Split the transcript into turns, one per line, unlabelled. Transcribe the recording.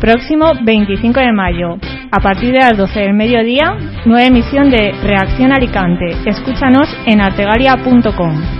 Próximo 25 de mayo, a partir de las 12 del mediodía, nueva emisión de Reacción Alicante. Escúchanos en artegalia.com.